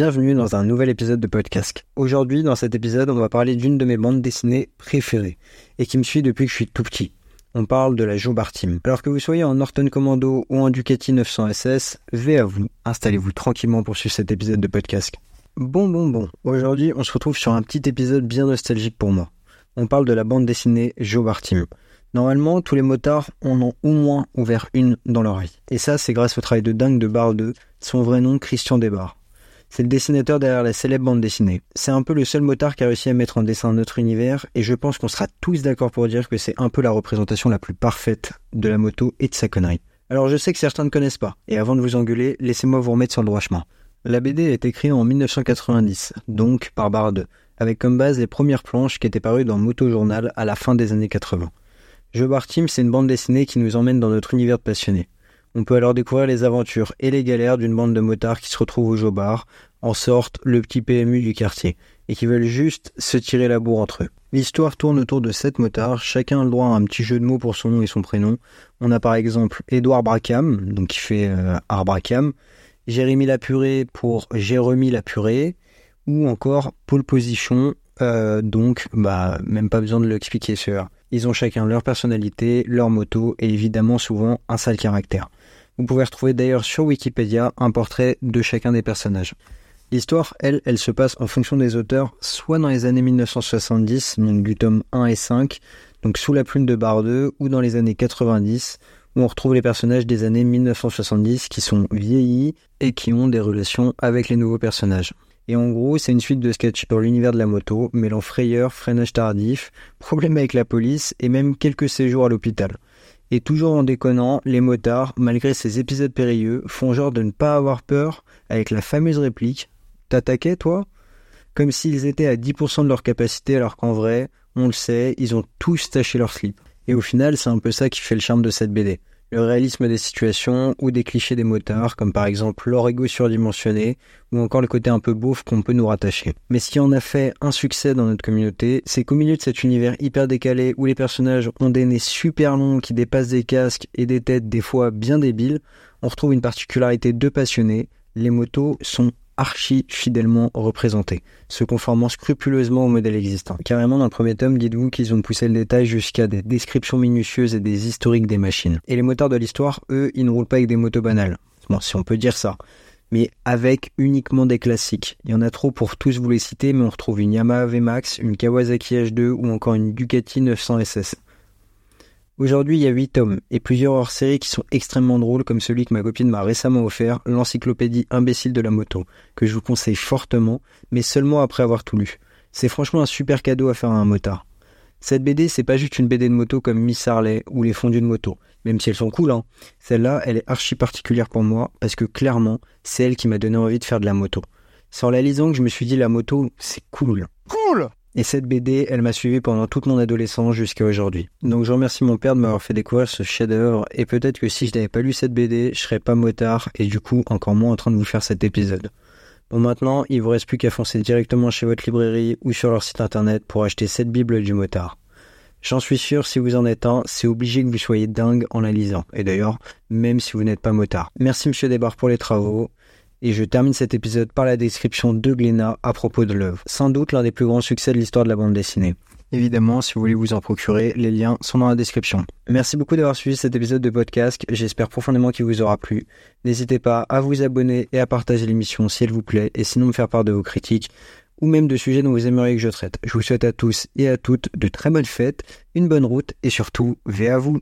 bienvenue dans un nouvel épisode de podcast. Aujourd'hui, dans cet épisode, on va parler d'une de mes bandes dessinées préférées et qui me suit depuis que je suis tout petit. On parle de la Jobar Team. Alors que vous soyez en Norton Commando ou en Ducati 900 SS, V à vous, installez-vous tranquillement pour suivre cet épisode de podcast. Bon, bon, bon. Aujourd'hui, on se retrouve sur un petit épisode bien nostalgique pour moi. On parle de la bande dessinée Jobar Team. Normalement, tous les motards en ont au moins ouvert une dans l'oreille. Et ça, c'est grâce au travail de dingue de Barre 2, son vrai nom Christian Desbarres. C'est le dessinateur derrière la célèbre bande dessinée. C'est un peu le seul motard qui a réussi à mettre en dessin notre univers, et je pense qu'on sera tous d'accord pour dire que c'est un peu la représentation la plus parfaite de la moto et de sa connerie. Alors je sais que certains ne connaissent pas, et avant de vous engueuler, laissez-moi vous remettre sur le droit chemin. La BD est écrite en 1990, donc par Barre 2, avec comme base les premières planches qui étaient parues dans Moto Journal à la fin des années 80. Je Bar Team, c'est une bande dessinée qui nous emmène dans notre univers de passionnés. On peut alors découvrir les aventures et les galères d'une bande de motards qui se retrouvent au Jobar, en sorte le petit PMU du quartier, et qui veulent juste se tirer la bourre entre eux. L'histoire tourne autour de sept motards, chacun a le droit à un petit jeu de mots pour son nom et son prénom. On a par exemple Edouard Bracam, donc qui fait euh, Arbracam, Jérémy Lapuré pour Jérémy Lapuré, ou encore Pole Position, euh, donc bah même pas besoin de l'expliquer sur ils ont chacun leur personnalité, leur moto et évidemment souvent un sale caractère. Vous pouvez retrouver d'ailleurs sur Wikipédia un portrait de chacun des personnages. L'histoire, elle, elle se passe en fonction des auteurs, soit dans les années 1970, donc du tome 1 et 5, donc sous la plume de Bardeux, ou dans les années 90, où on retrouve les personnages des années 1970 qui sont vieillis et qui ont des relations avec les nouveaux personnages. Et en gros, c'est une suite de sketchs sur l'univers de la moto, mêlant frayeur, freinage tardif, problème avec la police et même quelques séjours à l'hôpital. Et toujours en déconnant, les motards, malgré ces épisodes périlleux, font genre de ne pas avoir peur avec la fameuse réplique T'attaquais, toi? Comme s'ils étaient à 10% de leur capacité, alors qu'en vrai, on le sait, ils ont tous taché leur slip. Et au final, c'est un peu ça qui fait le charme de cette BD le réalisme des situations ou des clichés des motards, comme par exemple leur ego surdimensionné, ou encore le côté un peu beauf qu'on peut nous rattacher. Mais ce qui en a fait un succès dans notre communauté, c'est qu'au milieu de cet univers hyper décalé où les personnages ont des nez super longs qui dépassent des casques et des têtes des fois bien débiles, on retrouve une particularité de passionnés, les motos sont archi fidèlement représentés, se conformant scrupuleusement au modèle existant. Carrément, dans le premier tome, dites-vous qu'ils ont poussé le détail jusqu'à des descriptions minutieuses et des historiques des machines. Et les moteurs de l'histoire, eux, ils ne roulent pas avec des motos banales. Bon, si on peut dire ça. Mais avec uniquement des classiques. Il y en a trop pour tous vous les citer, mais on retrouve une Yamaha VMAX, une Kawasaki H2 ou encore une Ducati 900 SS. Aujourd'hui, il y a 8 tomes et plusieurs hors-séries qui sont extrêmement drôles comme celui que ma copine m'a récemment offert, l'encyclopédie imbécile de la moto, que je vous conseille fortement, mais seulement après avoir tout lu. C'est franchement un super cadeau à faire à un motard. Cette BD, c'est pas juste une BD de moto comme Miss Harley ou les fondus de moto, même si elles sont cool, hein. Celle-là, elle est archi particulière pour moi parce que clairement, c'est elle qui m'a donné envie de faire de la moto. Sans la lisant que je me suis dit la moto, c'est cool. Cool et cette BD, elle m'a suivi pendant toute mon adolescence jusqu'à aujourd'hui. Donc je remercie mon père de m'avoir fait découvrir ce chef-d'œuvre et peut-être que si je n'avais pas lu cette BD, je serais pas motard et du coup encore moins en train de vous faire cet épisode. Bon maintenant, il vous reste plus qu'à foncer directement chez votre librairie ou sur leur site internet pour acheter cette Bible du motard. J'en suis sûr, si vous en êtes un, c'est obligé que vous soyez dingue en la lisant. Et d'ailleurs, même si vous n'êtes pas motard. Merci Monsieur Desbarres pour les travaux. Et je termine cet épisode par la description de Glénat à propos de l'œuvre. Sans doute l'un des plus grands succès de l'histoire de la bande dessinée. Évidemment, si vous voulez vous en procurer, les liens sont dans la description. Merci beaucoup d'avoir suivi cet épisode de podcast. J'espère profondément qu'il vous aura plu. N'hésitez pas à vous abonner et à partager l'émission si elle vous plaît et sinon me faire part de vos critiques ou même de sujets dont vous aimeriez que je traite. Je vous souhaite à tous et à toutes de très bonnes fêtes, une bonne route et surtout, V à vous.